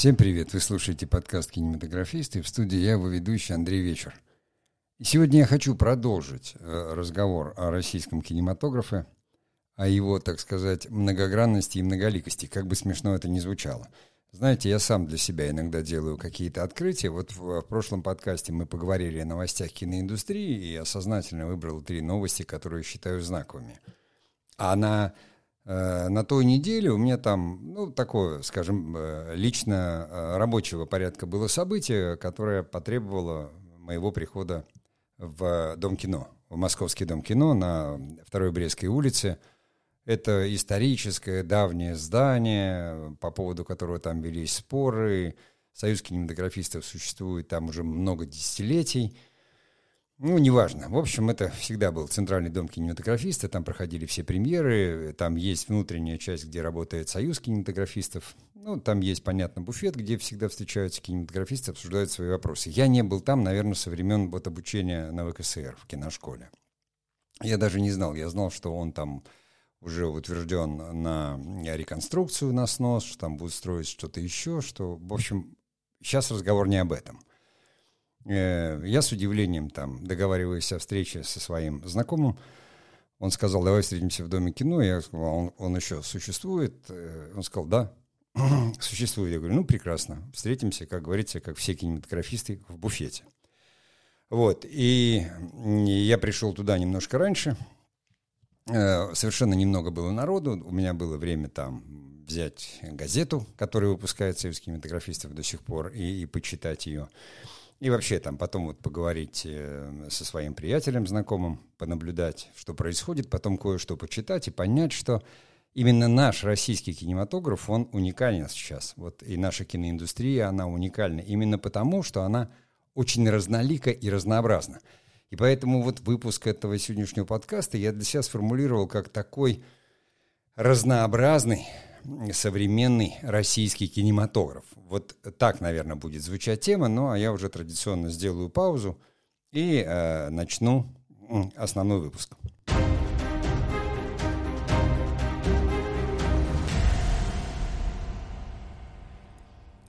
Всем привет! Вы слушаете подкаст «Кинематографисты». В студии я, его ведущий Андрей Вечер. И сегодня я хочу продолжить э, разговор о российском кинематографе, о его, так сказать, многогранности и многоликости, как бы смешно это ни звучало. Знаете, я сам для себя иногда делаю какие-то открытия. Вот в, в прошлом подкасте мы поговорили о новостях киноиндустрии, и я сознательно выбрал три новости, которые считаю знаковыми. А на на той неделе у меня там, ну, такое, скажем, э, лично э, рабочего порядка было событие, которое потребовало моего прихода в Дом кино, в Московский Дом кино на Второй Брестской улице. Это историческое давнее здание, по поводу которого там велись споры. Союз кинематографистов существует там уже много десятилетий – ну, неважно. В общем, это всегда был центральный дом кинематографиста, там проходили все премьеры, там есть внутренняя часть, где работает союз кинематографистов, ну, там есть, понятно, буфет, где всегда встречаются кинематографисты, обсуждают свои вопросы. Я не был там, наверное, со времен вот обучения на ВКСР в киношколе. Я даже не знал, я знал, что он там уже утвержден на реконструкцию, на снос, что там будут строить что-то еще, что, в общем, сейчас разговор не об этом. Э, я с удивлением там договариваюсь о встрече со своим знакомым. Он сказал, давай встретимся в Доме кино. Я сказал, «А он, он еще существует? Э, он сказал, да, существует. Я говорю, ну, прекрасно. Встретимся, как говорится, как все кинематографисты в буфете. Вот, и я пришел туда немножко раньше. Э, совершенно немного было народу. У меня было время там взять газету, которая выпускает Союз кинематографистов до сих пор, и, и почитать ее. И вообще там потом вот поговорить э, со своим приятелем, знакомым, понаблюдать, что происходит, потом кое-что почитать и понять, что именно наш российский кинематограф, он уникален сейчас. Вот и наша киноиндустрия, она уникальна именно потому, что она очень разнолика и разнообразна. И поэтому вот выпуск этого сегодняшнего подкаста я для себя сформулировал как такой разнообразный, современный российский кинематограф. Вот так, наверное, будет звучать тема, ну а я уже традиционно сделаю паузу и э, начну основной выпуск.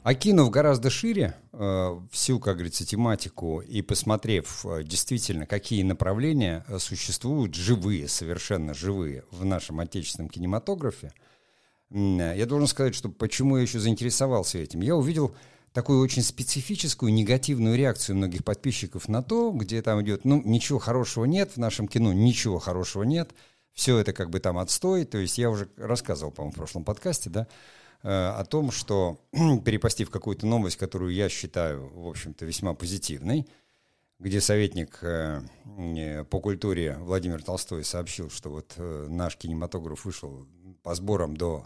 Окинув гораздо шире э, всю, как говорится, тематику и посмотрев э, действительно, какие направления э, существуют живые, совершенно живые в нашем отечественном кинематографе, я должен сказать, что почему я еще заинтересовался этим. Я увидел такую очень специфическую негативную реакцию многих подписчиков на то, где там идет, ну, ничего хорошего нет в нашем кино, ничего хорошего нет, все это как бы там отстой. То есть я уже рассказывал, по-моему, в прошлом подкасте, да, э, о том, что перепостив какую-то новость, которую я считаю, в общем-то, весьма позитивной, где советник э, по культуре Владимир Толстой сообщил, что вот э, наш кинематограф вышел по сборам до,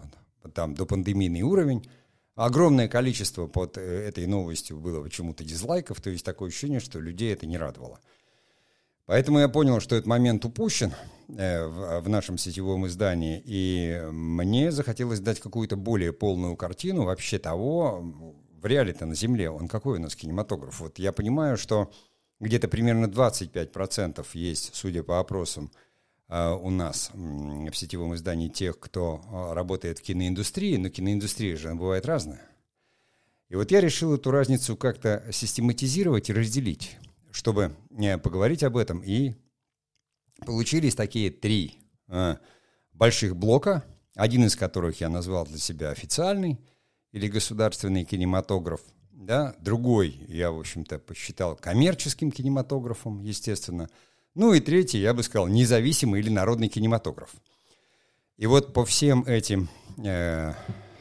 там, до пандемийный уровень. Огромное количество под э, этой новостью было почему-то дизлайков, то есть такое ощущение, что людей это не радовало. Поэтому я понял, что этот момент упущен э, в, в нашем сетевом издании, и мне захотелось дать какую-то более полную картину вообще того, в реале-то на Земле, он какой у нас кинематограф. Вот я понимаю, что где-то примерно 25% есть, судя по опросам, у нас в сетевом издании тех, кто э, работает в киноиндустрии, но киноиндустрия же бывает разная. И вот я решил эту разницу как-то систематизировать и разделить, чтобы э, поговорить об этом. И получились такие три больших блока, один из которых я назвал для себя официальный или государственный кинематограф, да, другой я, в общем-то, посчитал коммерческим кинематографом, естественно – ну и третий, я бы сказал, независимый или народный кинематограф. И вот по всем этим, э,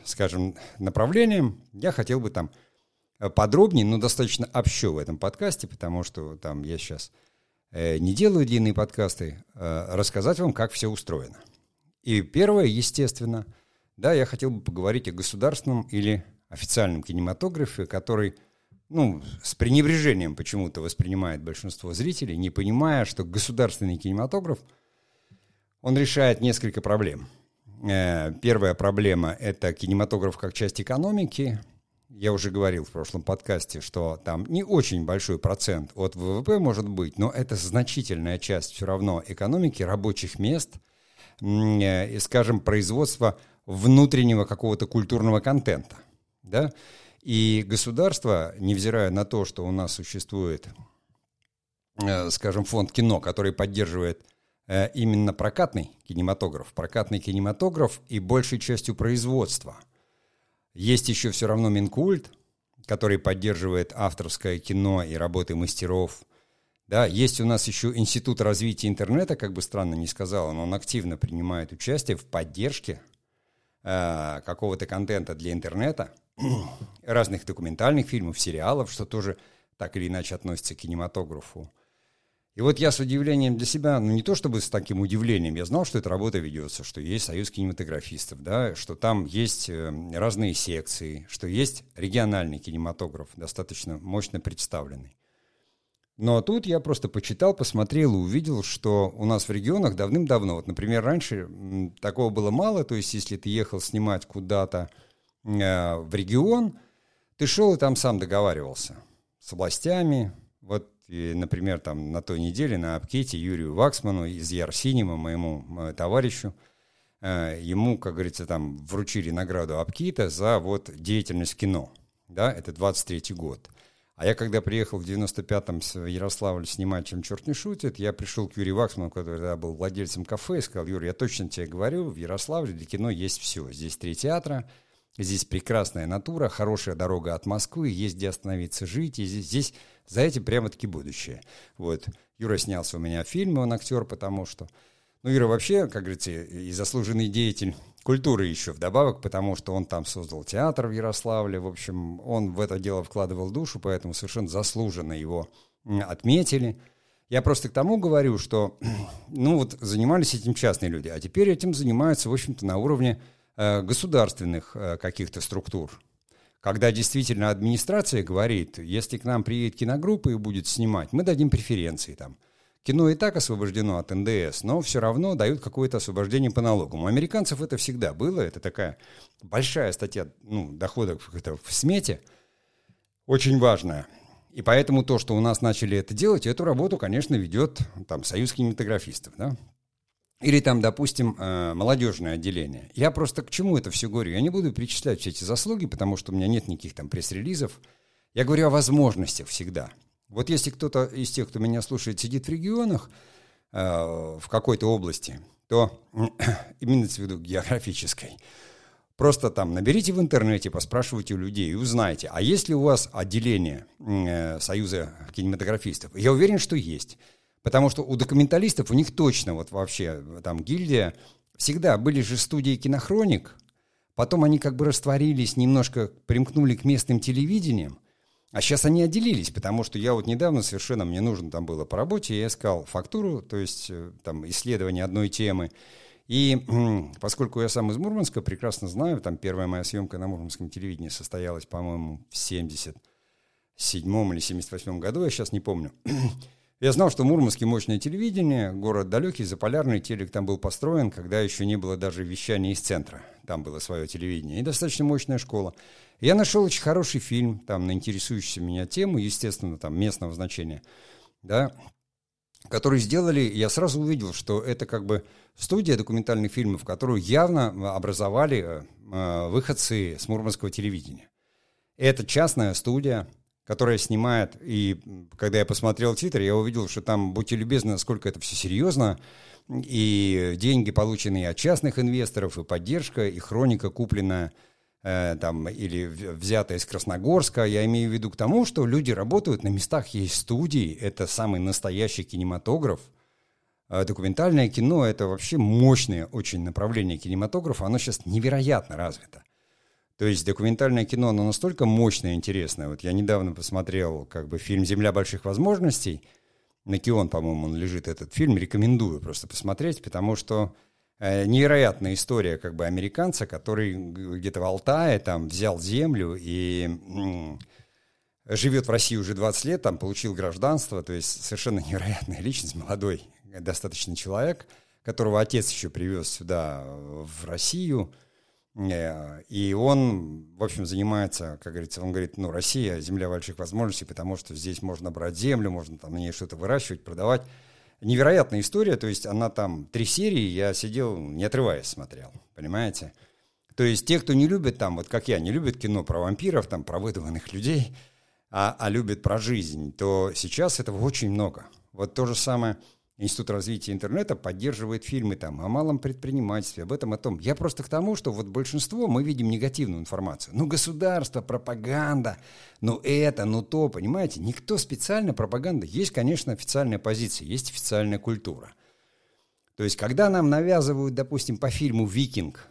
скажем, направлениям я хотел бы там подробнее, но достаточно общо в этом подкасте, потому что там я сейчас э, не делаю длинные подкасты, э, рассказать вам, как все устроено. И первое, естественно, да, я хотел бы поговорить о государственном или официальном кинематографе, который ну, с пренебрежением почему-то воспринимает большинство зрителей, не понимая, что государственный кинематограф, он решает несколько проблем. Э, первая проблема – это кинематограф как часть экономики. Я уже говорил в прошлом подкасте, что там не очень большой процент от ВВП может быть, но это значительная часть все равно экономики, рабочих мест э, и, скажем, производства внутреннего какого-то культурного контента. Да? И государство, невзирая на то, что у нас существует, э, скажем, фонд кино, который поддерживает э, именно прокатный кинематограф, прокатный кинематограф и большей частью производства. Есть еще все равно Минкульт, который поддерживает авторское кино и работы мастеров. Да, есть у нас еще Институт развития интернета, как бы странно ни сказал, но он активно принимает участие в поддержке э, какого-то контента для интернета, разных документальных фильмов, сериалов, что тоже так или иначе относится к кинематографу. И вот я с удивлением для себя, ну не то чтобы с таким удивлением, я знал, что эта работа ведется, что есть союз кинематографистов, да, что там есть э, разные секции, что есть региональный кинематограф, достаточно мощно представленный. Но тут я просто почитал, посмотрел и увидел, что у нас в регионах давным-давно, вот, например, раньше такого было мало, то есть если ты ехал снимать куда-то в регион, ты шел и там сам договаривался с властями, вот и, например, там на той неделе на Апкете Юрию Ваксману из Ярсинима, моему э, товарищу, э, ему, как говорится, там вручили награду Апкита за вот деятельность кино. Да, это 23-й год. А я когда приехал в 95-м в Ярославль снимать «Чем черт не шутит», я пришел к Юрию Ваксману, который тогда был владельцем кафе, и сказал, Юрий, я точно тебе говорю, в Ярославле для кино есть все. Здесь три театра, здесь прекрасная натура, хорошая дорога от Москвы, есть где остановиться жить, и здесь, здесь за этим прямо-таки будущее. Вот. Юра снялся у меня в фильме, он актер, потому что... Ну, Юра вообще, как говорится, и заслуженный деятель культуры еще вдобавок, потому что он там создал театр в Ярославле. В общем, он в это дело вкладывал душу, поэтому совершенно заслуженно его отметили. Я просто к тому говорю, что, ну вот, занимались этим частные люди, а теперь этим занимаются, в общем-то, на уровне государственных э, каких-то структур когда действительно администрация говорит, если к нам приедет киногруппа и будет снимать, мы дадим преференции там. Кино и так освобождено от НДС, но все равно дают какое-то освобождение по налогам. У американцев это всегда было, это такая большая статья ну, доходов в смете, очень важная. И поэтому то, что у нас начали это делать, эту работу, конечно, ведет там Союз кинематографистов, да, или там, допустим, э, молодежное отделение. Я просто к чему это все говорю? Я не буду перечислять все эти заслуги, потому что у меня нет никаких там пресс-релизов. Я говорю о возможностях всегда. Вот если кто-то из тех, кто меня слушает, сидит в регионах, э, в какой-то области, то имеется в виду географической, просто там наберите в интернете, поспрашивайте у людей и узнайте, а есть ли у вас отделение э, Союза кинематографистов? Я уверен, что есть. Потому что у документалистов, у них точно вот вообще там гильдия, всегда были же студии кинохроник, потом они как бы растворились, немножко примкнули к местным телевидениям, а сейчас они отделились, потому что я вот недавно совершенно, мне нужно там было по работе, я искал фактуру, то есть э, там исследование одной темы, и поскольку я сам из Мурманска, прекрасно знаю, там первая моя съемка на мурманском телевидении состоялась, по-моему, в 77 или 78 году, я сейчас не помню. Я знал, что в Мурманске мощное телевидение, город далекий, заполярный, телек там был построен, когда еще не было даже вещания из центра. Там было свое телевидение. И достаточно мощная школа. Я нашел очень хороший фильм, там, на интересующую меня тему, естественно, там, местного значения, да, который сделали, я сразу увидел, что это как бы студия документальных фильмов, которую явно образовали э, выходцы с мурманского телевидения. Это частная студия, которая снимает, и когда я посмотрел титр, я увидел, что там, будьте любезны, насколько это все серьезно, и деньги, полученные от частных инвесторов, и поддержка, и хроника, купленная э, там, или взятая из Красногорска. Я имею в виду к тому, что люди работают, на местах есть студии, это самый настоящий кинематограф, э, Документальное кино – это вообще мощное очень направление кинематографа, оно сейчас невероятно развито. То есть документальное кино, оно настолько мощное и интересное. Вот я недавно посмотрел как бы фильм «Земля больших возможностей». На Кион, по-моему, он лежит, этот фильм. Рекомендую просто посмотреть, потому что э, невероятная история как бы американца, который где-то в Алтае там взял землю и м- живет в России уже 20 лет, там получил гражданство, то есть совершенно невероятная личность, молодой достаточно человек, которого отец еще привез сюда, в Россию – и он, в общем, занимается, как говорится, он говорит, ну, Россия – земля больших возможностей, потому что здесь можно брать землю, можно там на ней что-то выращивать, продавать. Невероятная история, то есть она там три серии, я сидел, не отрываясь, смотрел, понимаете? То есть те, кто не любит там, вот как я, не любит кино про вампиров, там, про выдуманных людей, а, а любит про жизнь, то сейчас этого очень много. Вот то же самое Институт развития интернета поддерживает фильмы там о малом предпринимательстве, об этом, о том. Я просто к тому, что вот большинство мы видим негативную информацию. Ну, государство, пропаганда, ну это, ну то, понимаете? Никто специально пропаганда. Есть, конечно, официальная позиция, есть официальная культура. То есть, когда нам навязывают, допустим, по фильму «Викинг»,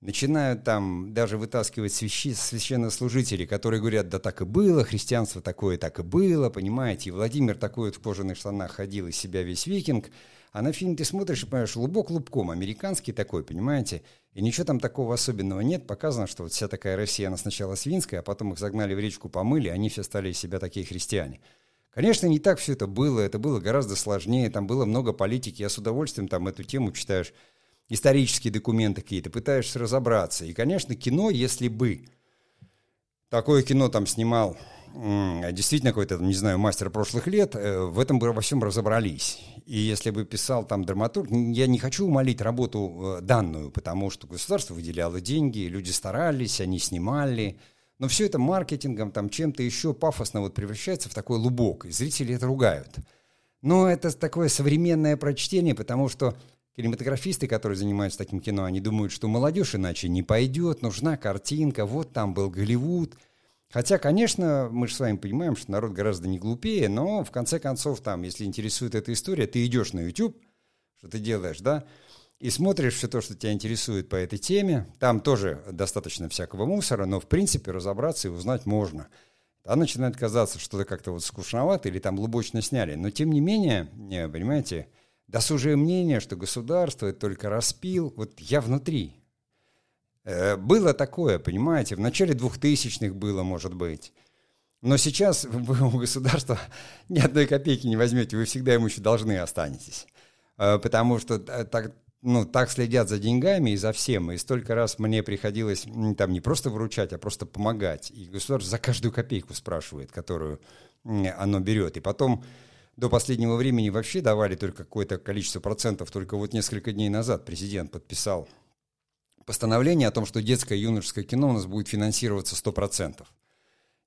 начинают там даже вытаскивать свящи, священнослужителей, которые говорят, да так и было, христианство такое так и было, понимаете, и Владимир такой вот в кожаных штанах ходил из себя весь викинг, а на фильм ты смотришь и понимаешь, лубок лубком, американский такой, понимаете, и ничего там такого особенного нет, показано, что вот вся такая Россия, она сначала свинская, а потом их загнали в речку, помыли, они все стали из себя такие христиане. Конечно, не так все это было, это было гораздо сложнее, там было много политики, я с удовольствием там эту тему читаешь, исторические документы какие-то, пытаешься разобраться. И, конечно, кино, если бы такое кино там снимал действительно какой-то, не знаю, мастер прошлых лет, э, в этом бы во всем разобрались. И если бы писал там драматург, я не хочу умолить работу э, данную, потому что государство выделяло деньги, люди старались, они снимали, но все это маркетингом, там чем-то еще пафосно вот превращается в такой лубок, и зрители это ругают. Но это такое современное прочтение, потому что кинематографисты, которые занимаются таким кино, они думают, что молодежь иначе не пойдет, нужна картинка, вот там был Голливуд. Хотя, конечно, мы же с вами понимаем, что народ гораздо не глупее, но в конце концов, там, если интересует эта история, ты идешь на YouTube, что ты делаешь, да, и смотришь все то, что тебя интересует по этой теме. Там тоже достаточно всякого мусора, но в принципе разобраться и узнать можно. А начинает казаться, что это как-то вот скучновато или там глубочно сняли. Но тем не менее, понимаете, досужее мнение, что государство это только распил. Вот я внутри. Э, было такое, понимаете, в начале 2000-х было, может быть. Но сейчас вы у государства ни одной копейки не возьмете, вы всегда ему еще должны останетесь. Э, потому что так, ну, так следят за деньгами и за всем. И столько раз мне приходилось там не просто выручать, а просто помогать. И государство за каждую копейку спрашивает, которую оно берет. И потом до последнего времени вообще давали только какое-то количество процентов. Только вот несколько дней назад президент подписал постановление о том, что детское и юношеское кино у нас будет финансироваться 100%.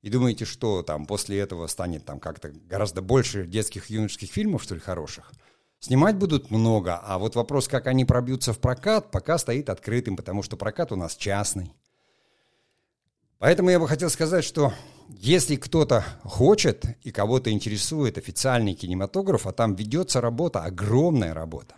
И думаете, что там после этого станет там как-то гораздо больше детских и юношеских фильмов, что ли, хороших? Снимать будут много, а вот вопрос, как они пробьются в прокат, пока стоит открытым, потому что прокат у нас частный. Поэтому я бы хотел сказать, что если кто-то хочет и кого-то интересует официальный кинематограф, а там ведется работа, огромная работа.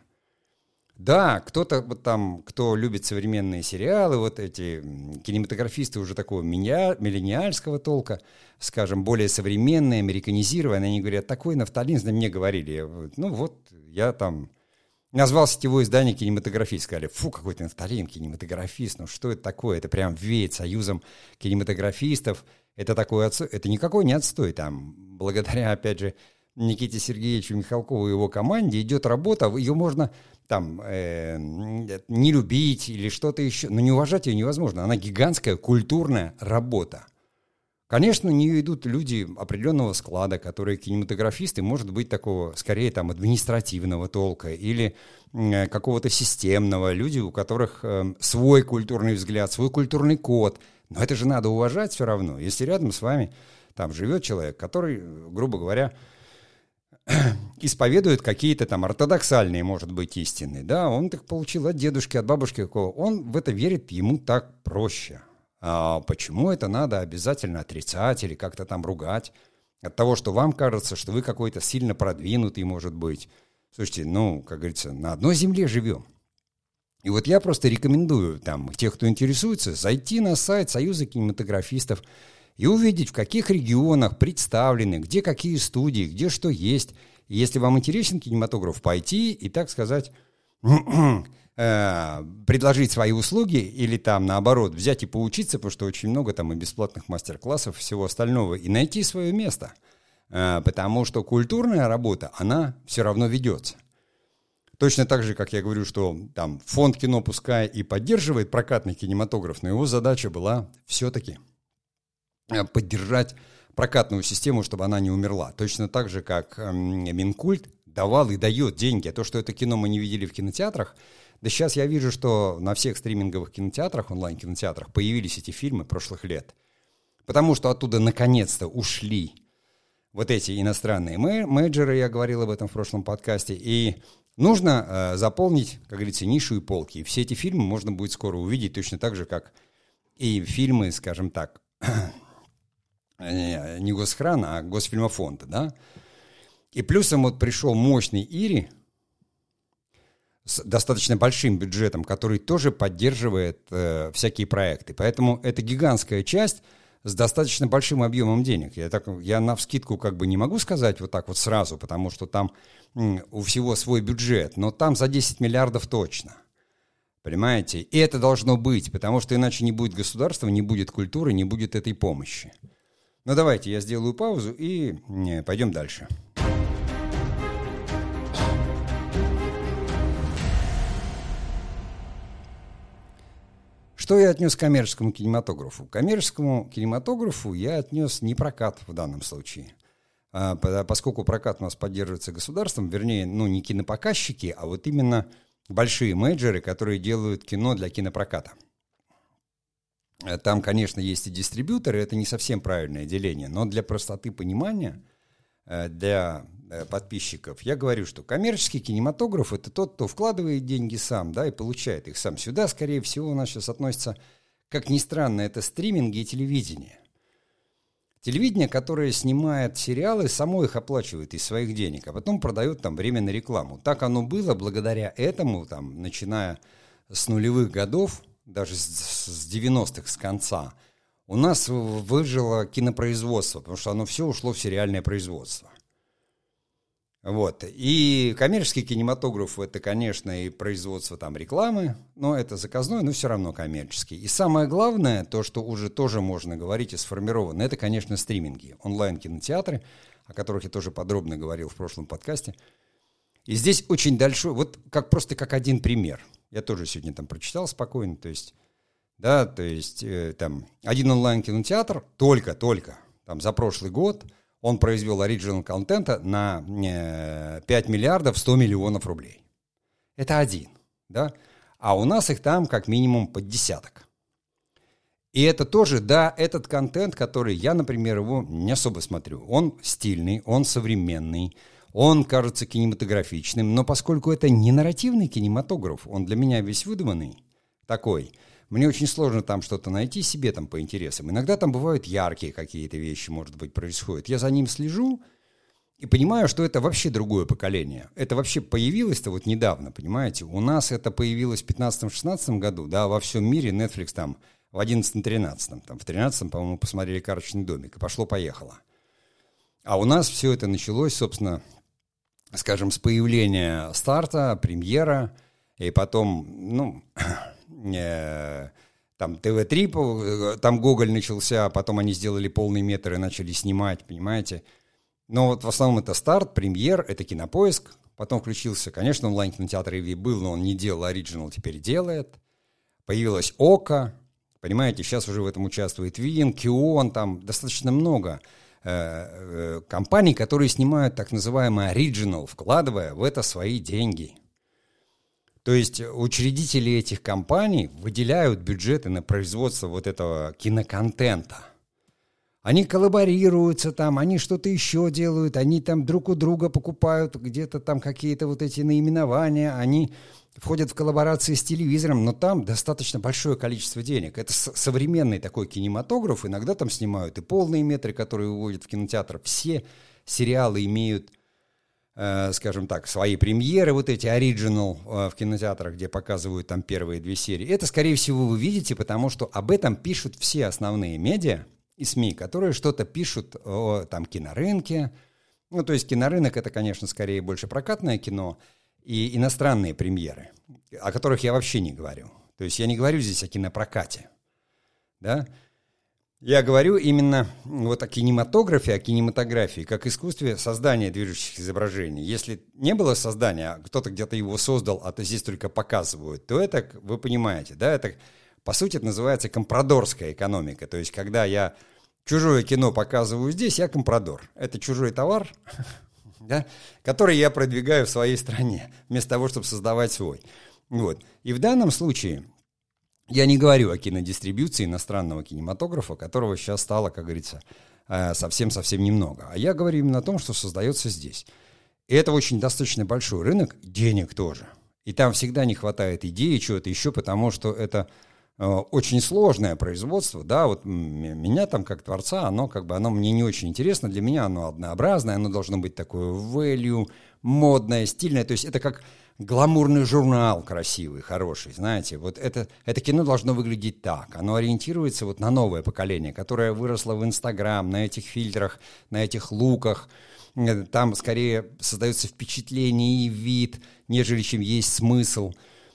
Да, кто-то вот там, кто любит современные сериалы, вот эти кинематографисты уже такого миллениальского толка, скажем, более современные, американизированные, они говорят, такой нафталин, мне говорили, ну вот я там назвал сетевое издание кинематографист. Сказали, фу, какой ты нафталин, кинематографист, ну что это такое? Это прям веет союзом кинематографистов. Это такой отстой. Это никакой не отстой. Там, благодаря, опять же, Никите Сергеевичу Михалкову и его команде идет работа, ее можно там э, не любить или что-то еще, но не уважать ее невозможно. Она гигантская культурная работа. Конечно, нее идут люди определенного склада, которые кинематографисты, может быть, такого, скорее, там, административного толка или э, какого-то системного, люди, у которых э, свой культурный взгляд, свой культурный код. Но это же надо уважать все равно. Если рядом с вами там живет человек, который, грубо говоря, исповедует какие-то там ортодоксальные, может быть, истины, да, он так получил от дедушки, от бабушки, он в это верит, ему так проще. А почему это надо обязательно отрицать или как-то там ругать? От того, что вам кажется, что вы какой-то сильно продвинутый, может быть. Слушайте, ну, как говорится, на одной земле живем. И вот я просто рекомендую там тех, кто интересуется, зайти на сайт Союза кинематографистов и увидеть, в каких регионах представлены, где какие студии, где что есть. И если вам интересен кинематограф, пойти и, так сказать, Э, предложить свои услуги или там наоборот взять и поучиться, потому что очень много там и бесплатных мастер-классов, всего остального, и найти свое место. Э, потому что культурная работа, она все равно ведется. Точно так же, как я говорю, что там фонд кино пускай и поддерживает прокатный кинематограф, но его задача была все-таки э, поддержать прокатную систему, чтобы она не умерла. Точно так же, как Минкульт давал и дает деньги. А то, что это кино мы не видели в кинотеатрах, да сейчас я вижу, что на всех стриминговых кинотеатрах, онлайн-кинотеатрах появились эти фильмы прошлых лет. Потому что оттуда наконец-то ушли вот эти иностранные менеджеры, я говорил об этом в прошлом подкасте, и нужно э, заполнить, как говорится, нишу и полки. И все эти фильмы можно будет скоро увидеть точно так же, как и фильмы, скажем так, не Госхрана, а Госфильмофонда, да. И плюсом вот пришел мощный Ири с достаточно большим бюджетом, который тоже поддерживает э, всякие проекты. Поэтому это гигантская часть с достаточно большим объемом денег. Я, так, я на вскидку как бы не могу сказать вот так вот сразу, потому что там у всего свой бюджет, но там за 10 миллиардов точно. Понимаете? И это должно быть, потому что иначе не будет государства, не будет культуры, не будет этой помощи. Ну давайте я сделаю паузу и не, пойдем дальше. Что я отнес коммерческому кинематографу? Коммерческому кинематографу я отнес не прокат в данном случае. А, поскольку прокат у нас поддерживается государством, вернее, ну не кинопоказчики, а вот именно большие менеджеры, которые делают кино для кинопроката. Там, конечно, есть и дистрибьюторы, это не совсем правильное деление, но для простоты понимания, э, для подписчиков, я говорю, что коммерческий кинематограф – это тот, кто вкладывает деньги сам, да, и получает их сам. Сюда, скорее всего, у нас сейчас относится, как ни странно, это стриминги и телевидение. Телевидение, которое снимает сериалы, само их оплачивает из своих денег, а потом продает там время рекламу. Так оно было благодаря этому, там, начиная с нулевых годов, даже с 90-х, с конца, у нас выжило кинопроизводство, потому что оно все ушло в сериальное производство. Вот. И коммерческий кинематограф – это, конечно, и производство там рекламы, но это заказной, но все равно коммерческий. И самое главное, то, что уже тоже можно говорить и сформировано, это, конечно, стриминги, онлайн-кинотеатры, о которых я тоже подробно говорил в прошлом подкасте. И здесь очень большой, вот как просто как один пример. Я тоже сегодня там прочитал спокойно, то есть, да, то есть э, там один онлайн-кинотеатр только-только там за прошлый год – он произвел оригинал контента на 5 миллиардов 100 миллионов рублей. Это один, да? А у нас их там как минимум под десяток. И это тоже, да, этот контент, который я, например, его не особо смотрю. Он стильный, он современный, он кажется кинематографичным, но поскольку это не нарративный кинематограф, он для меня весь выдуманный такой – мне очень сложно там что-то найти себе там по интересам. Иногда там бывают яркие какие-то вещи, может быть, происходят. Я за ним слежу и понимаю, что это вообще другое поколение. Это вообще появилось-то вот недавно, понимаете? У нас это появилось в 15-16 году, да, во всем мире Netflix там в 11-13, там в 13 по-моему, посмотрели «Карточный домик», и пошло-поехало. А у нас все это началось, собственно, скажем, с появления старта, премьера, и потом, ну, там ТВ-3, э, там Гоголь начался, потом они сделали полный метр и начали снимать, понимаете. Но вот в основном это старт, премьер, это кинопоиск. Потом включился, конечно, онлайн-кинотеатр Иви был, но он не делал оригинал, теперь делает. Появилась Ока, понимаете, сейчас уже в этом участвует Вин, Кион, там достаточно много э, э, компаний, которые снимают так называемый оригинал, вкладывая в это свои деньги – то есть учредители этих компаний выделяют бюджеты на производство вот этого киноконтента. Они коллаборируются там, они что-то еще делают, они там друг у друга покупают где-то там какие-то вот эти наименования, они входят в коллаборации с телевизором, но там достаточно большое количество денег. Это современный такой кинематограф, иногда там снимают и полные метры, которые выводят в кинотеатр. Все сериалы имеют скажем так, свои премьеры, вот эти оригинал э, в кинотеатрах, где показывают там первые две серии. Это, скорее всего, вы видите, потому что об этом пишут все основные медиа и СМИ, которые что-то пишут о там кинорынке. Ну, то есть кинорынок это, конечно, скорее больше прокатное кино и иностранные премьеры, о которых я вообще не говорю. То есть я не говорю здесь о кинопрокате. Да? Я говорю именно вот о кинематографе, о кинематографии, как искусстве создания движущих изображений. Если не было создания, а кто-то где-то его создал, а то здесь только показывают, то это, вы понимаете, да, это, по сути, это называется компрадорская экономика. То есть, когда я чужое кино показываю здесь, я компрадор. Это чужой товар, да, который я продвигаю в своей стране, вместо того, чтобы создавать свой. Вот. И в данном случае я не говорю о кинодистрибьюции иностранного кинематографа, которого сейчас стало, как говорится, э, совсем-совсем немного. А я говорю именно о том, что создается здесь. И это очень достаточно большой рынок, денег тоже. И там всегда не хватает идеи, чего-то еще, потому что это э, очень сложное производство, да, вот меня там как творца, оно как бы, оно мне не очень интересно, для меня оно однообразное, оно должно быть такое value, модное, стильное, то есть это как гламурный журнал красивый, хороший, знаете, вот это, это кино должно выглядеть так, оно ориентируется вот на новое поколение, которое выросло в Инстаграм, на этих фильтрах, на этих луках, э, там скорее создается впечатление и вид, нежели чем есть смысл.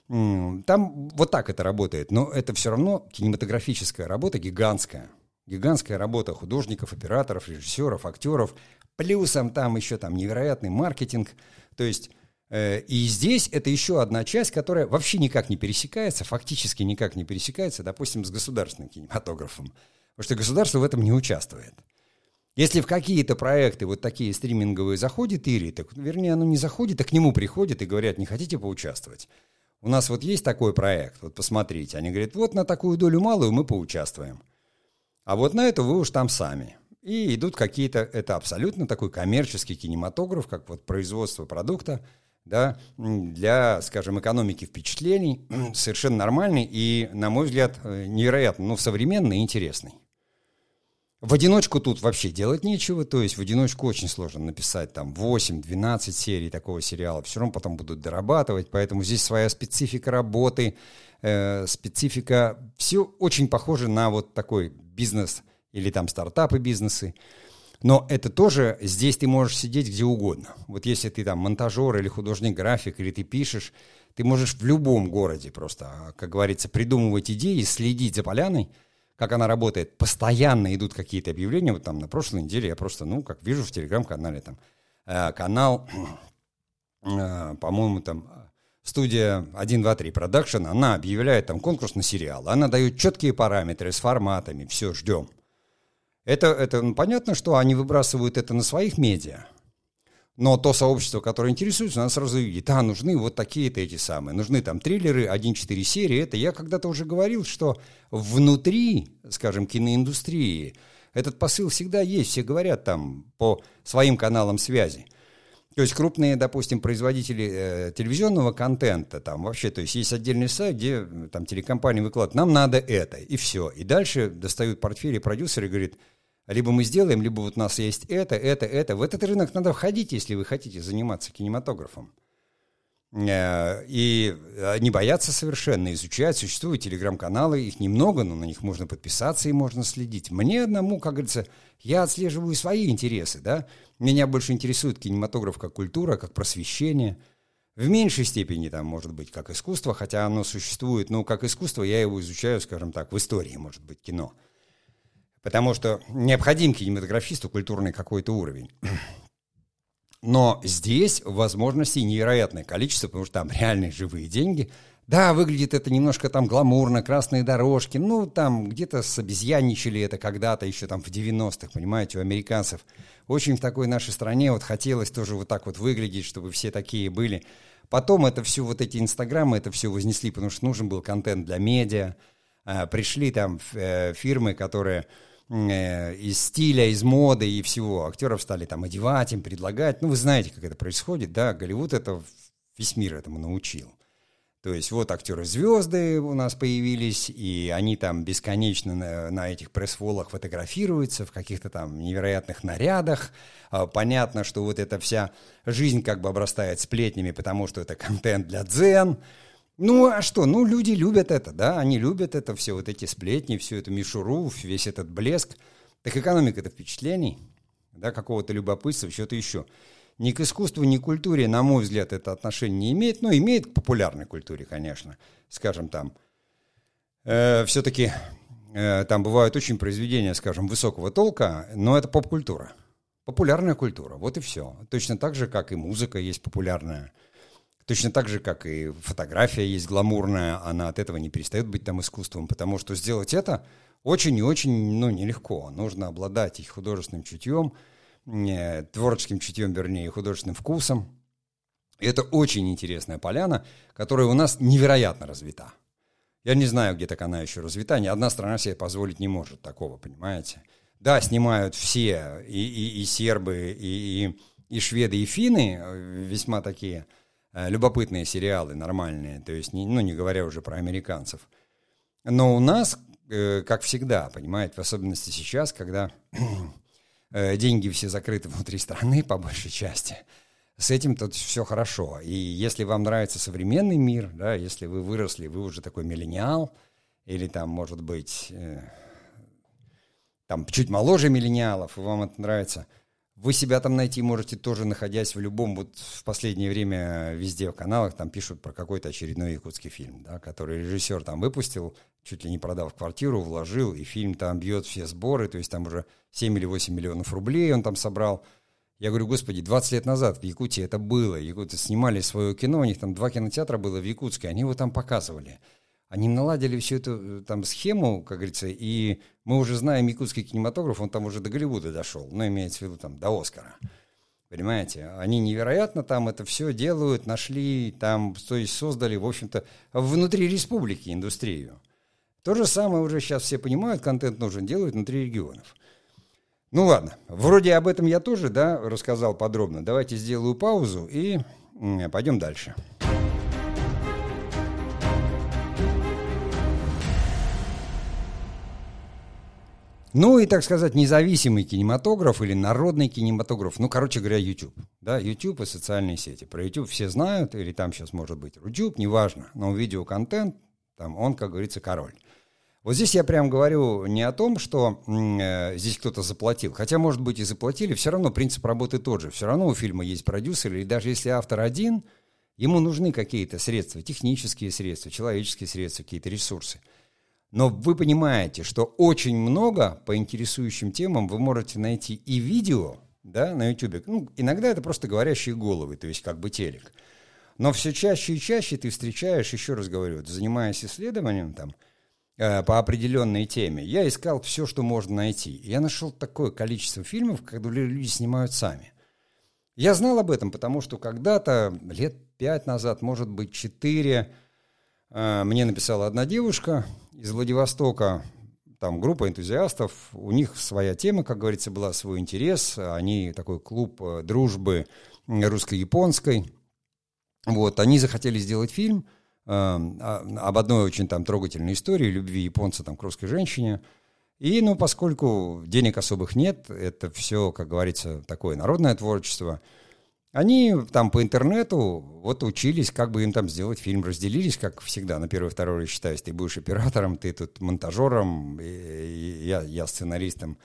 Там вот так это работает, но это все равно кинематографическая работа гигантская. Гигантская работа художников, операторов, режиссеров, актеров. Плюсом там еще там невероятный маркетинг. То есть и здесь это еще одна часть, которая вообще никак не пересекается, фактически никак не пересекается, допустим, с государственным кинематографом. Потому что государство в этом не участвует. Если в какие-то проекты вот такие стриминговые заходит Ири, так, вернее, оно не заходит, а к нему приходят и говорят, не хотите поучаствовать? У нас вот есть такой проект, вот посмотрите. Они говорят, вот на такую долю малую мы поучаствуем. А вот на эту вы уж там сами. И идут какие-то, это абсолютно такой коммерческий кинематограф, как вот производство продукта – да, для, скажем, экономики впечатлений совершенно нормальный и, на мой взгляд, э, невероятно, ну, современный и интересный. В одиночку тут вообще делать нечего, то есть в одиночку очень сложно написать там 8-12 серий такого сериала, все равно потом будут дорабатывать, поэтому здесь своя специфика работы, э, специфика, все очень похоже на вот такой бизнес или там стартапы бизнесы. Но это тоже, здесь ты можешь сидеть где угодно. Вот если ты там монтажер или художник-график, или ты пишешь, ты можешь в любом городе просто, как говорится, придумывать идеи, следить за поляной, как она работает. Постоянно идут какие-то объявления. Вот там на прошлой неделе я просто, ну, как вижу в телеграм-канале там, э, канал, э, по-моему, там студия 123 Production, она объявляет там конкурс на сериал, она дает четкие параметры с форматами, все, ждем. Это, это ну, понятно, что они выбрасывают это на своих медиа. Но то сообщество, которое интересуется, оно сразу видит, а, нужны вот такие-то эти самые, нужны там триллеры, 1-4 серии. Это я когда-то уже говорил, что внутри, скажем, киноиндустрии этот посыл всегда есть. Все говорят там по своим каналам связи. То есть крупные, допустим, производители э, телевизионного контента, там вообще, то есть есть отдельный сайт, где там телекомпании выкладывают, нам надо это, и все. И дальше достают портфели продюсеры и говорят, либо мы сделаем, либо вот у нас есть это, это, это. В этот рынок надо входить, если вы хотите заниматься кинематографом. Э, и э, не бояться совершенно, изучать. Существуют телеграм-каналы, их немного, но на них можно подписаться и можно следить. Мне одному, как говорится, я отслеживаю свои интересы, да. Меня больше интересует кинематограф как культура, как просвещение. В меньшей степени там, может быть, как искусство, хотя оно существует, но как искусство я его изучаю, скажем так, в истории, может быть, кино. Потому что необходим кинематографисту культурный какой-то уровень. Но здесь возможностей невероятное количество, потому что там реальные живые деньги. Да, выглядит это немножко там гламурно, красные дорожки, ну, там где-то с обезьянничали это когда-то, еще там в 90-х, понимаете, у американцев. Очень в такой нашей стране вот хотелось тоже вот так вот выглядеть, чтобы все такие были. Потом это все, вот эти инстаграмы, это все вознесли, потому что нужен был контент для медиа. А, пришли там э, фирмы, которые из стиля, из моды и всего. Актеров стали там одевать, им предлагать. Ну, вы знаете, как это происходит, да, Голливуд это, весь мир этому научил. То есть вот актеры-звезды у нас появились, и они там бесконечно на, на этих пресс-волах фотографируются в каких-то там невероятных нарядах. А, понятно, что вот эта вся жизнь как бы обрастает сплетнями, потому что это контент для дзен. Ну, а что? Ну, люди любят это, да, они любят это, все вот эти сплетни, всю эту мишуру, весь этот блеск. Так экономика это впечатлений, да, какого-то любопытства, что-то еще. Ни к искусству, ни к культуре, на мой взгляд, это отношение не имеет, но имеет к популярной культуре, конечно. Скажем, там, э, все-таки э, там бывают очень произведения, скажем, высокого толка, но это поп-культура. Популярная культура, вот и все. Точно так же, как и музыка есть популярная. Точно так же, как и фотография есть гламурная, она от этого не перестает быть там искусством, потому что сделать это очень и очень ну, нелегко. Нужно обладать их художественным чутьем, э, творческим чутьем, вернее, художественным вкусом. И это очень интересная поляна, которая у нас невероятно развита. Я не знаю, где так она еще развита. Ни одна страна себе позволить не может такого, понимаете? Да, снимают все, и, и, и сербы, и, и, и шведы, и финны, э, весьма такие любопытные сериалы, нормальные, то есть, не, ну, не говоря уже про американцев. Но у нас, э, как всегда, понимаете, в особенности сейчас, когда э, деньги все закрыты внутри страны, по большей части – с этим тут все хорошо. И если вам нравится современный мир, да, если вы выросли, вы уже такой миллениал, или там, может быть, э, там чуть моложе миллениалов, и вам это нравится, вы себя там найти можете тоже, находясь в любом, вот в последнее время везде в каналах там пишут про какой-то очередной якутский фильм, да, который режиссер там выпустил, чуть ли не продав квартиру, вложил, и фильм там бьет все сборы, то есть там уже 7 или 8 миллионов рублей он там собрал – я говорю, господи, 20 лет назад в Якутии это было. Якуты снимали свое кино, у них там два кинотеатра было в Якутске, они его там показывали. Они наладили всю эту э, там схему, как говорится, и мы уже знаем якутский кинематограф, он там уже до Голливуда дошел, ну, имеется в виду там до Оскара. Понимаете? Они невероятно там это все делают, нашли, там, то есть создали, в общем-то, внутри республики индустрию. То же самое уже сейчас все понимают, контент нужен делать внутри регионов. Ну ладно, вроде об этом я тоже, да, рассказал подробно. Давайте сделаю паузу и пойдем дальше. Ну и, так сказать, независимый кинематограф или народный кинематограф, ну, короче говоря, YouTube. Да, YouTube и социальные сети. Про YouTube все знают, или там сейчас может быть YouTube, неважно, но видеоконтент, там он, как говорится, король. Вот здесь я прям говорю не о том, что э, здесь кто-то заплатил. Хотя, может быть, и заплатили, все равно принцип работы тот же. Все равно у фильма есть продюсер, и даже если автор один, ему нужны какие-то средства, технические средства, человеческие средства, какие-то ресурсы. Но вы понимаете, что очень много по интересующим темам вы можете найти и видео да, на YouTube. Ну, иногда это просто говорящие головы, то есть как бы телек. Но все чаще и чаще ты встречаешь, еще раз говорю, занимаясь исследованием, там, Э, по определенной теме, я искал все, что можно найти. И я нашел такое количество фильмов, когда люди снимают сами. Я знал об этом, потому что когда-то, лет пять назад, может быть, четыре, э, мне написала одна девушка из Владивостока, там группа энтузиастов, у них своя тема, как говорится, была свой интерес, они такой клуб э, дружбы русско-японской, вот, они захотели сделать фильм – Эм, а, об одной очень там трогательной истории любви японца там к русской женщине. И, ну, поскольку денег особых нет, это все, как говорится, такое народное творчество, они там по интернету вот учились, как бы им там сделать фильм, разделились, как всегда, на первый, второй считаюсь, ты будешь оператором, ты тут монтажером, я, я сценаристом,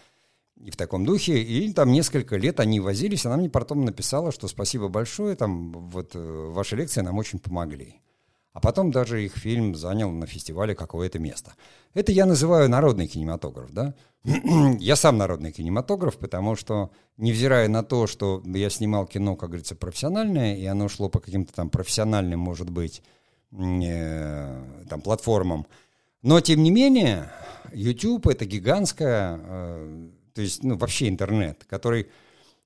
и в таком духе. И там несколько лет они возились, она мне потом написала, что спасибо большое, там вот э, ваши лекции нам очень помогли. А потом даже их фильм занял на фестивале какое-то место. Это я называю народный кинематограф, да? я сам народный кинематограф, потому что, невзирая на то, что я снимал кино, как говорится, профессиональное, и оно шло по каким-то там профессиональным, может быть, э, там, платформам, но, тем не менее, YouTube — это гигантская, э, то есть, ну, вообще интернет, который...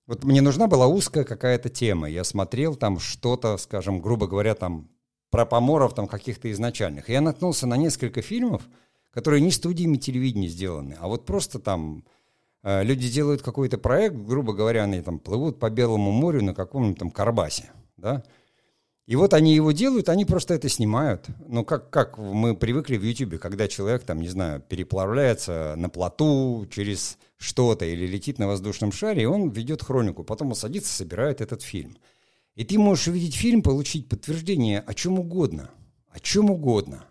Вот мне нужна была узкая какая-то тема. Я смотрел там что-то, скажем, грубо говоря, там про поморов там каких-то изначальных. Я наткнулся на несколько фильмов, которые не студиями телевидения сделаны, а вот просто там э, люди делают какой-то проект, грубо говоря, они там плывут по Белому морю на каком-нибудь там Карбасе, да, и вот они его делают, они просто это снимают. Ну, как, как мы привыкли в Ютубе, когда человек, там, не знаю, переплавляется на плоту через что-то или летит на воздушном шаре, и он ведет хронику. Потом он садится, собирает этот фильм – и ты можешь увидеть фильм, получить подтверждение о чем угодно. О чем угодно.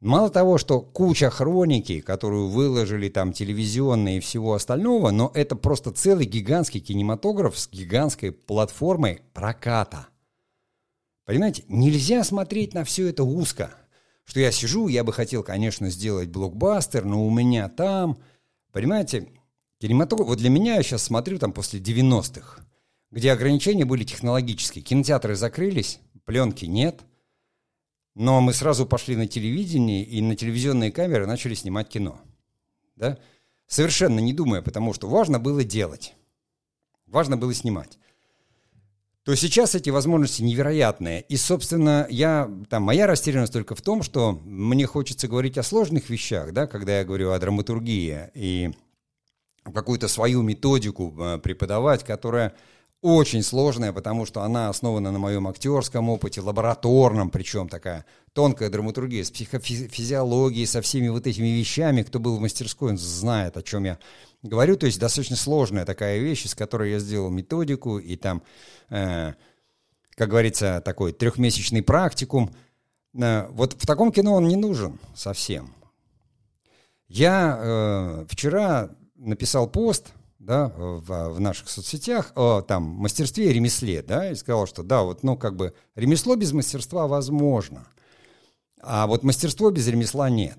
Мало того, что куча хроники, которую выложили там телевизионные и всего остального, но это просто целый гигантский кинематограф с гигантской платформой проката. Понимаете, нельзя смотреть на все это узко. Что я сижу, я бы хотел, конечно, сделать блокбастер, но у меня там... Понимаете, кинематограф... Вот для меня я сейчас смотрю там после 90-х где ограничения были технологические. Кинотеатры закрылись, пленки нет. Но мы сразу пошли на телевидение и на телевизионные камеры начали снимать кино. Да? Совершенно не думая, потому что важно было делать. Важно было снимать то сейчас эти возможности невероятные. И, собственно, я, там, моя растерянность только в том, что мне хочется говорить о сложных вещах, да, когда я говорю о драматургии и какую-то свою методику э, преподавать, которая очень сложная, потому что она основана на моем актерском опыте, лабораторном, причем такая тонкая драматургия с психофизиологией, со всеми вот этими вещами. Кто был в мастерской, он знает, о чем я говорю. То есть достаточно сложная такая вещь, из которой я сделал методику, и там, э, как говорится, такой трехмесячный практикум. Э, вот в таком кино он не нужен совсем. Я э, вчера написал пост, да, в, в наших соцсетях о там мастерстве и ремесле, да, и сказал, что да, вот, ну, как бы ремесло без мастерства возможно, а вот мастерство без ремесла нет.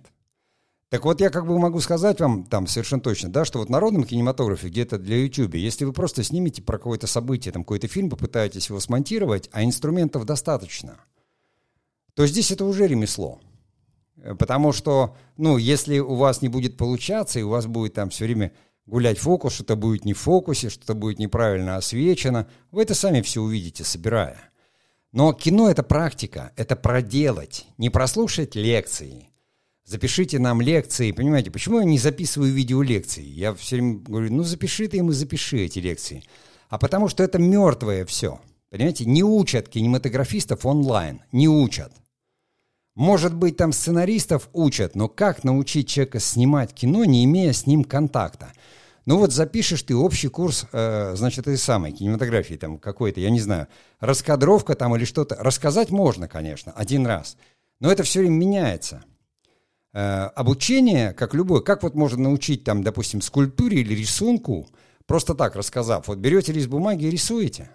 Так вот, я как бы могу сказать вам там совершенно точно, да, что вот народном кинематографе где-то для YouTube, если вы просто снимете про какое-то событие, там какой-то фильм, попытаетесь его смонтировать, а инструментов достаточно, то здесь это уже ремесло. Потому что, ну, если у вас не будет получаться, и у вас будет там все время гулять фокус, что-то будет не в фокусе, что-то будет неправильно освечено, вы это сами все увидите, собирая. Но кино — это практика, это проделать, не прослушать лекции — запишите нам лекции. Понимаете, почему я не записываю видеолекции? Я все время говорю, ну запиши ты им и запиши эти лекции. А потому что это мертвое все. Понимаете, не учат кинематографистов онлайн, не учат. Может быть, там сценаристов учат, но как научить человека снимать кино, не имея с ним контакта? Ну вот запишешь ты общий курс, э, значит, этой самой кинематографии, там какой-то, я не знаю, раскадровка там или что-то. Рассказать можно, конечно, один раз. Но это все время меняется. Э, обучение, как любое, как вот можно научить там, допустим, скульптуре или рисунку, просто так рассказав, вот берете лист бумаги и рисуете.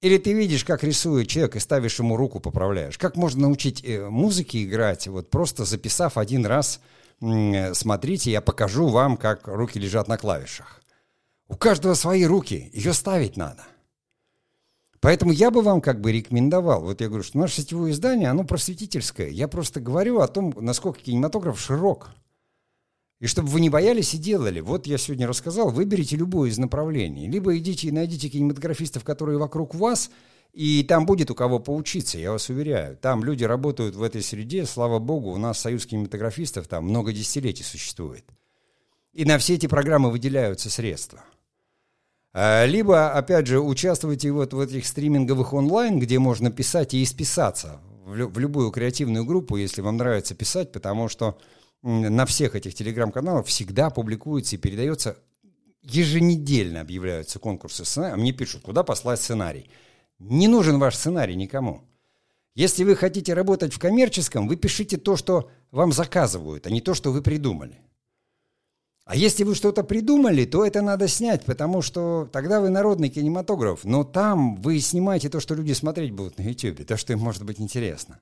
Или ты видишь, как рисует человек, и ставишь ему руку, поправляешь. Как можно научить э, музыке играть, вот просто записав один раз, смотрите, я покажу вам, как руки лежат на клавишах. У каждого свои руки, ее ставить надо – Поэтому я бы вам как бы рекомендовал, вот я говорю, что наше сетевое издание, оно просветительское. Я просто говорю о том, насколько кинематограф широк. И чтобы вы не боялись и делали. Вот я сегодня рассказал, выберите любое из направлений. Либо идите и найдите кинематографистов, которые вокруг вас, и там будет у кого поучиться, я вас уверяю. Там люди работают в этой среде, слава богу, у нас союз кинематографистов там много десятилетий существует. И на все эти программы выделяются средства. А, либо, опять же, участвуйте вот в этих стриминговых онлайн, где можно писать и исписаться в любую креативную группу, если вам нравится писать, потому что на всех этих телеграм-каналах всегда публикуется и передается, еженедельно объявляются конкурсы сценария. Мне пишут, куда послать сценарий. Не нужен ваш сценарий никому. Если вы хотите работать в коммерческом, вы пишите то, что вам заказывают, а не то, что вы придумали. А если вы что-то придумали, то это надо снять, потому что тогда вы народный кинематограф. Но там вы снимаете то, что люди смотреть будут на YouTube, то, что им может быть интересно.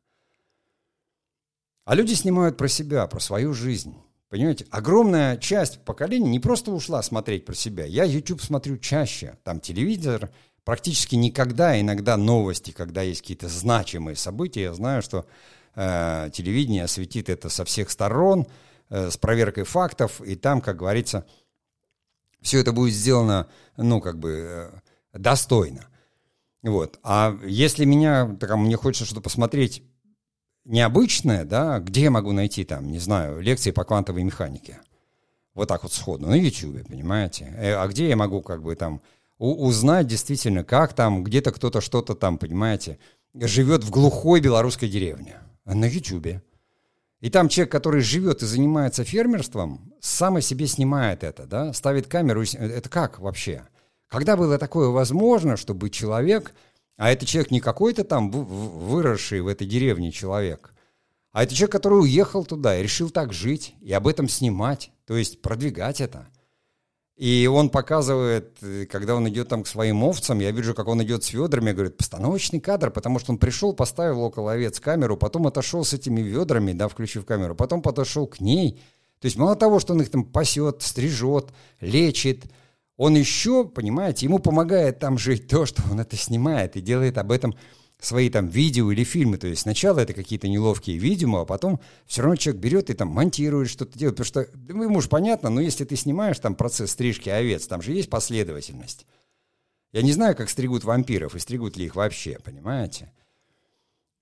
А люди снимают про себя, про свою жизнь. Понимаете, огромная часть поколения не просто ушла смотреть про себя. Я YouTube смотрю чаще. Там телевизор практически никогда, иногда новости, когда есть какие-то значимые события. Я знаю, что э, телевидение осветит это со всех сторон – Э, с проверкой фактов, и там, как говорится, все это будет сделано, ну, как бы, э, достойно. Вот. А если меня, так, мне хочется что-то посмотреть необычное, да, где я могу найти там, не знаю, лекции по квантовой механике? Вот так вот сходу, на YouTube, понимаете? Э, а где я могу как бы там узнать действительно, как там, где-то кто-то что-то там, понимаете, живет в глухой белорусской деревне? На YouTube. И там человек, который живет и занимается фермерством, сам о себе снимает это, да, ставит камеру. Это как вообще? Когда было такое возможно, чтобы человек, а это человек не какой-то там выросший в этой деревне человек, а это человек, который уехал туда и решил так жить, и об этом снимать, то есть продвигать это – и он показывает, э, когда он идет там к своим овцам, я вижу, как он идет с ведрами, говорит, постановочный кадр, потому что он пришел, поставил около овец камеру, потом отошел с этими ведрами, да, включив камеру, потом подошел к ней. То есть мало того, что он их там пасет, стрижет, лечит, он еще, понимаете, ему помогает там жить то, что он это снимает и делает об этом свои там видео или фильмы. То есть сначала это какие-то неловкие видео, а потом все равно человек берет и там монтирует что-то делает. Потому что, ну, ему же понятно, но если ты снимаешь там процесс стрижки овец, там же есть последовательность. Я не знаю, как стригут вампиров, и стригут ли их вообще, понимаете?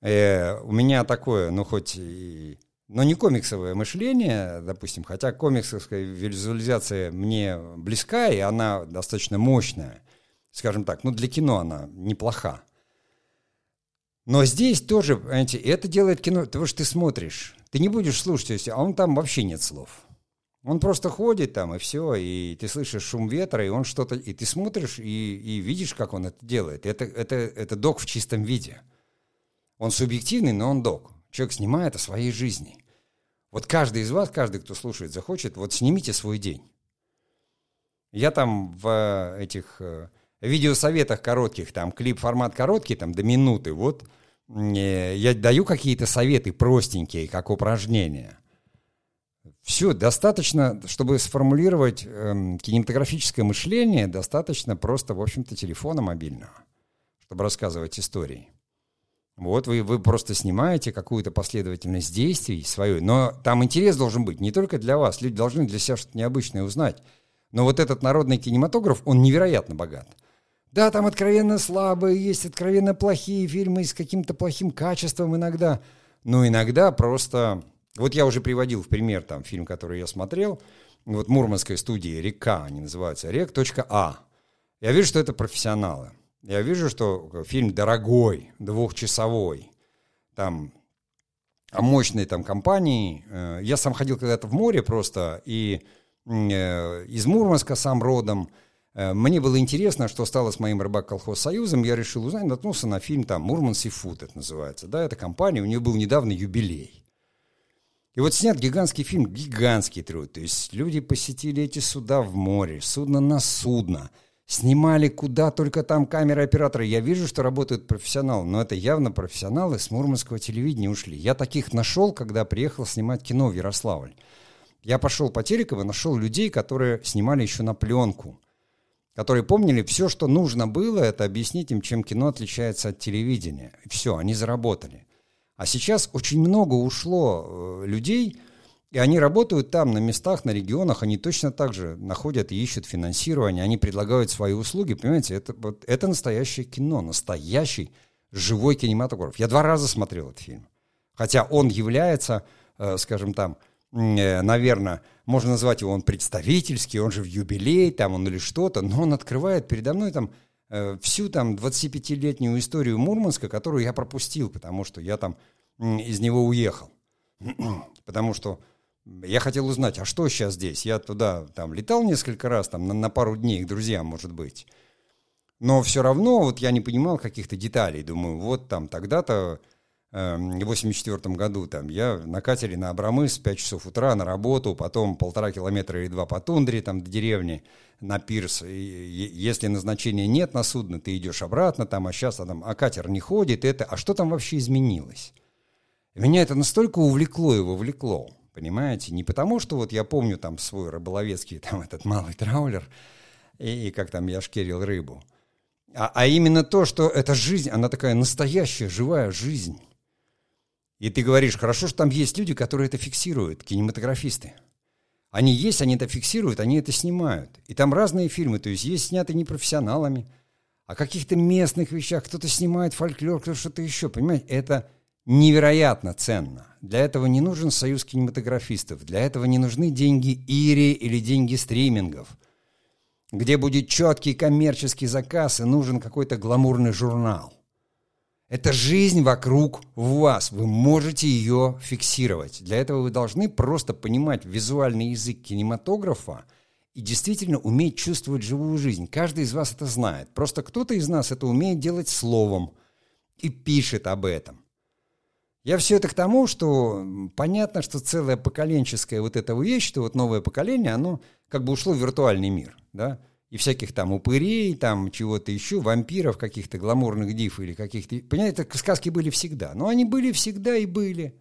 Э, у меня такое, ну, хоть и... Но не комиксовое мышление, допустим, хотя комиксовская визуализация мне близка, и она достаточно мощная, скажем так, ну, для кино она неплоха. Но здесь тоже, понимаете, это делает кино, потому что ты смотришь, ты не будешь слушать, а он там вообще нет слов. Он просто ходит там, и все, и ты слышишь шум ветра, и он что-то... И ты смотришь, и, и видишь, как он это делает. Это, это, это док в чистом виде. Он субъективный, но он док. Человек снимает о своей жизни. Вот каждый из вас, каждый, кто слушает, захочет, вот снимите свой день. Я там в этих э, видеосоветах коротких, там клип-формат короткий, там до минуты, вот э, я даю какие-то советы простенькие, как упражнения – все, достаточно, чтобы сформулировать э, кинематографическое мышление, достаточно просто, в общем-то, телефона мобильного, чтобы рассказывать истории. Вот вы, вы просто снимаете какую-то последовательность действий свою, но там интерес должен быть не только для вас, люди должны для себя что-то необычное узнать. Но вот этот народный кинематограф, он невероятно богат. Да, там откровенно слабые, есть откровенно плохие фильмы с каким-то плохим качеством иногда, но иногда просто вот я уже приводил в пример там фильм, который я смотрел, вот мурманской студии «Река», они называются, «Рек.А». Я вижу, что это профессионалы. Я вижу, что фильм дорогой, двухчасовой, там, о мощной там компании. Э, я сам ходил когда-то в море просто, и э, из Мурманска сам родом. Э, мне было интересно, что стало с моим рыбак-колхоз-союзом. Я решил узнать, наткнулся на фильм там «Мурман Сифуд» это называется. Да, это компания, у нее был недавно юбилей. И вот снят гигантский фильм, гигантский труд. То есть люди посетили эти суда в море, судно на судно, снимали куда только там камеры операторы. Я вижу, что работают профессионалы, но это явно профессионалы с мурманского телевидения ушли. Я таких нашел, когда приехал снимать кино в Ярославль. Я пошел по Тереково, нашел людей, которые снимали еще на пленку, которые помнили все, что нужно было, это объяснить им, чем кино отличается от телевидения. И все, они заработали. А сейчас очень много ушло э, людей, и они работают там, на местах, на регионах, они точно так же находят и ищут финансирование, они предлагают свои услуги, понимаете, это, вот, это настоящее кино, настоящий живой кинематограф. Я два раза смотрел этот фильм, хотя он является, э, скажем там, э, наверное, можно назвать его он представительский, он же в юбилей, там он или что-то, но он открывает передо мной там Э, всю там 25-летнюю историю Мурманска, которую я пропустил, потому что я там из него уехал. потому что я хотел узнать, а что сейчас здесь? Я туда там летал несколько раз, там на, на пару дней к друзьям, может быть. Но все равно вот я не понимал каких-то деталей. Думаю, вот там тогда-то Эм, в 84 году там я на катере на Абрамыс 5 часов утра на работу, потом полтора километра или два по тундре там до деревни на пирс. И, если назначения нет на судно, ты идешь обратно там, а сейчас а, там, а катер не ходит, это, а что там вообще изменилось? Меня это настолько увлекло и вовлекло, понимаете? Не потому, что вот я помню там свой рыболовецкий там этот малый траулер, и, и как там я шкерил рыбу, а, а именно то, что эта жизнь, она такая настоящая, живая жизнь. И ты говоришь, хорошо, что там есть люди, которые это фиксируют, кинематографисты. Они есть, они это фиксируют, они это снимают. И там разные фильмы, то есть есть сняты не профессионалами, а каких-то местных вещах. Кто-то снимает фольклор, кто-то что-то еще. Понимаете, это невероятно ценно. Для этого не нужен союз кинематографистов. Для этого не нужны деньги Ири или деньги стримингов, где будет четкий коммерческий заказ и нужен какой-то гламурный журнал. Это жизнь вокруг вас. Вы можете ее фиксировать. Для этого вы должны просто понимать визуальный язык кинематографа и действительно уметь чувствовать живую жизнь. Каждый из вас это знает. Просто кто-то из нас это умеет делать словом и пишет об этом. Я все это к тому, что понятно, что целое поколенческое вот эта вещь, что вот новое поколение, оно как бы ушло в виртуальный мир, да, и всяких там упырей, там чего-то еще, вампиров, каких-то гламурных див или каких-то... Понимаете, сказки были всегда. Но они были всегда и были.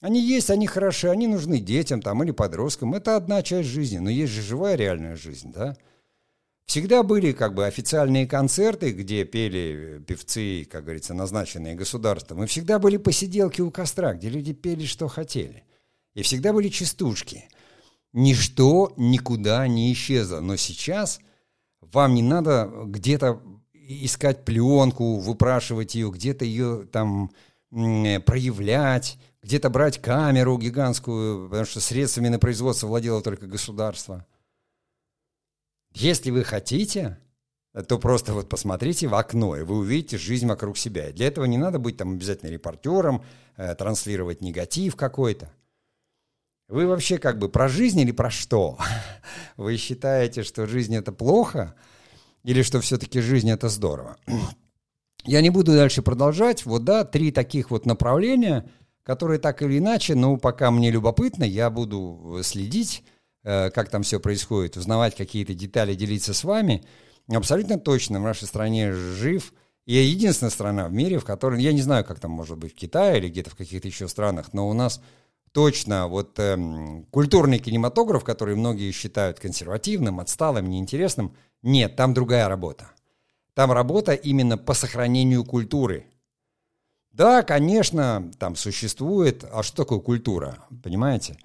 Они есть, они хороши, они нужны детям там или подросткам. Это одна часть жизни, но есть же живая реальная жизнь, да? Всегда были как бы официальные концерты, где пели певцы, как говорится, назначенные государством. И всегда были посиделки у костра, где люди пели, что хотели. И всегда были частушки – Ничто никуда не исчезло. Но сейчас вам не надо где-то искать пленку, выпрашивать ее, где-то ее там проявлять, где-то брать камеру гигантскую, потому что средствами на производство владело только государство. Если вы хотите, то просто вот посмотрите в окно, и вы увидите жизнь вокруг себя. Для этого не надо быть там обязательно репортером, э, транслировать негатив какой-то. Вы вообще как бы про жизнь или про что? Вы считаете, что жизнь это плохо, или что все-таки жизнь это здорово? Я не буду дальше продолжать. Вот да, три таких вот направления, которые так или иначе, ну, пока мне любопытно, я буду следить, э, как там все происходит, узнавать какие-то детали, делиться с вами – абсолютно точно в нашей стране жив. И единственная страна в мире, в которой, я не знаю, как там может быть в Китае или где-то в каких-то еще странах, но у нас точно вот эм, культурный кинематограф, который многие считают консервативным, отсталым, неинтересным, нет, там другая работа. Там работа именно по сохранению культуры. Да, конечно, там существует, а что такое культура, понимаете?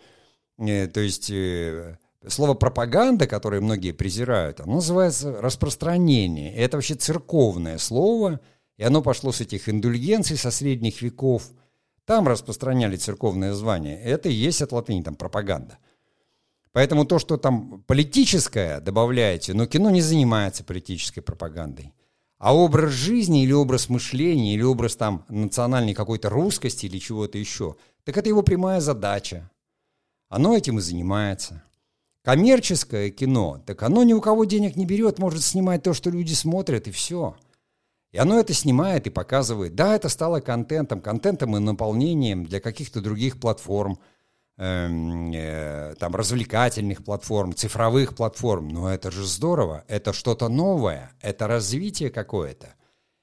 Э, то есть э, Слово пропаганда, которое многие презирают, оно называется распространение. Это вообще церковное слово, и оно пошло с этих индульгенций со средних веков. Там распространяли церковное звание. Это и есть от латыни там пропаганда. Поэтому то, что там политическое добавляете, но кино не занимается политической пропагандой. А образ жизни или образ мышления, или образ там национальной какой-то русскости или чего-то еще, так это его прямая задача. Оно этим и занимается. Коммерческое кино, так оно ни у кого денег не берет, может снимать то, что люди смотрят, и все. И оно это снимает и показывает. Да, это стало контентом, контентом и наполнением для каких-то других платформ, э, э, там, развлекательных платформ, цифровых платформ. Но это же здорово, это что-то новое, это развитие какое-то.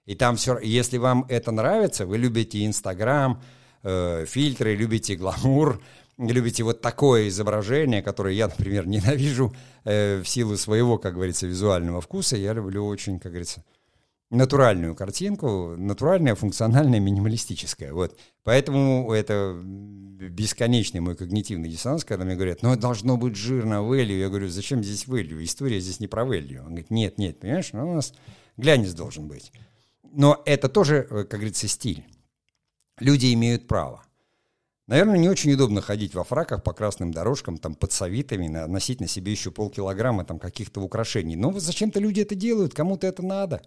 И там все, если вам это нравится, вы любите Инстаграм, э, фильтры, любите гламур, любите вот такое изображение, которое я, например, ненавижу э, в силу своего, как говорится, визуального вкуса, я люблю очень, как говорится, натуральную картинку, натуральная, функциональная, минималистическая. Вот. Поэтому это бесконечный мой когнитивный диссонанс, когда мне говорят, ну, должно быть жирно value. Я говорю, зачем здесь value? История здесь не про value. Он говорит, нет, нет, понимаешь, ну, у нас глянец должен быть. Но это тоже, э, как говорится, стиль. Люди имеют право. Наверное, не очень удобно ходить во фраках по красным дорожкам, там, под совитами, носить на себе еще полкилограмма там каких-то украшений. Но зачем-то люди это делают, кому-то это надо.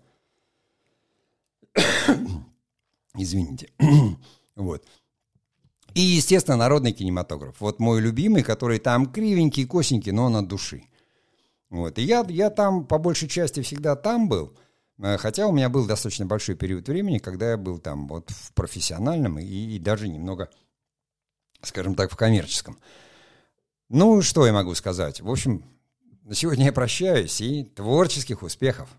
Извините. вот. И, естественно, народный кинематограф. Вот мой любимый, который там кривенький, косенький, но он от души. Вот. И я, я там по большей части всегда там был. Э, хотя у меня был достаточно большой период времени, когда я был там вот в профессиональном и, и даже немного скажем так, в коммерческом. Ну, что я могу сказать? В общем, на сегодня я прощаюсь и творческих успехов.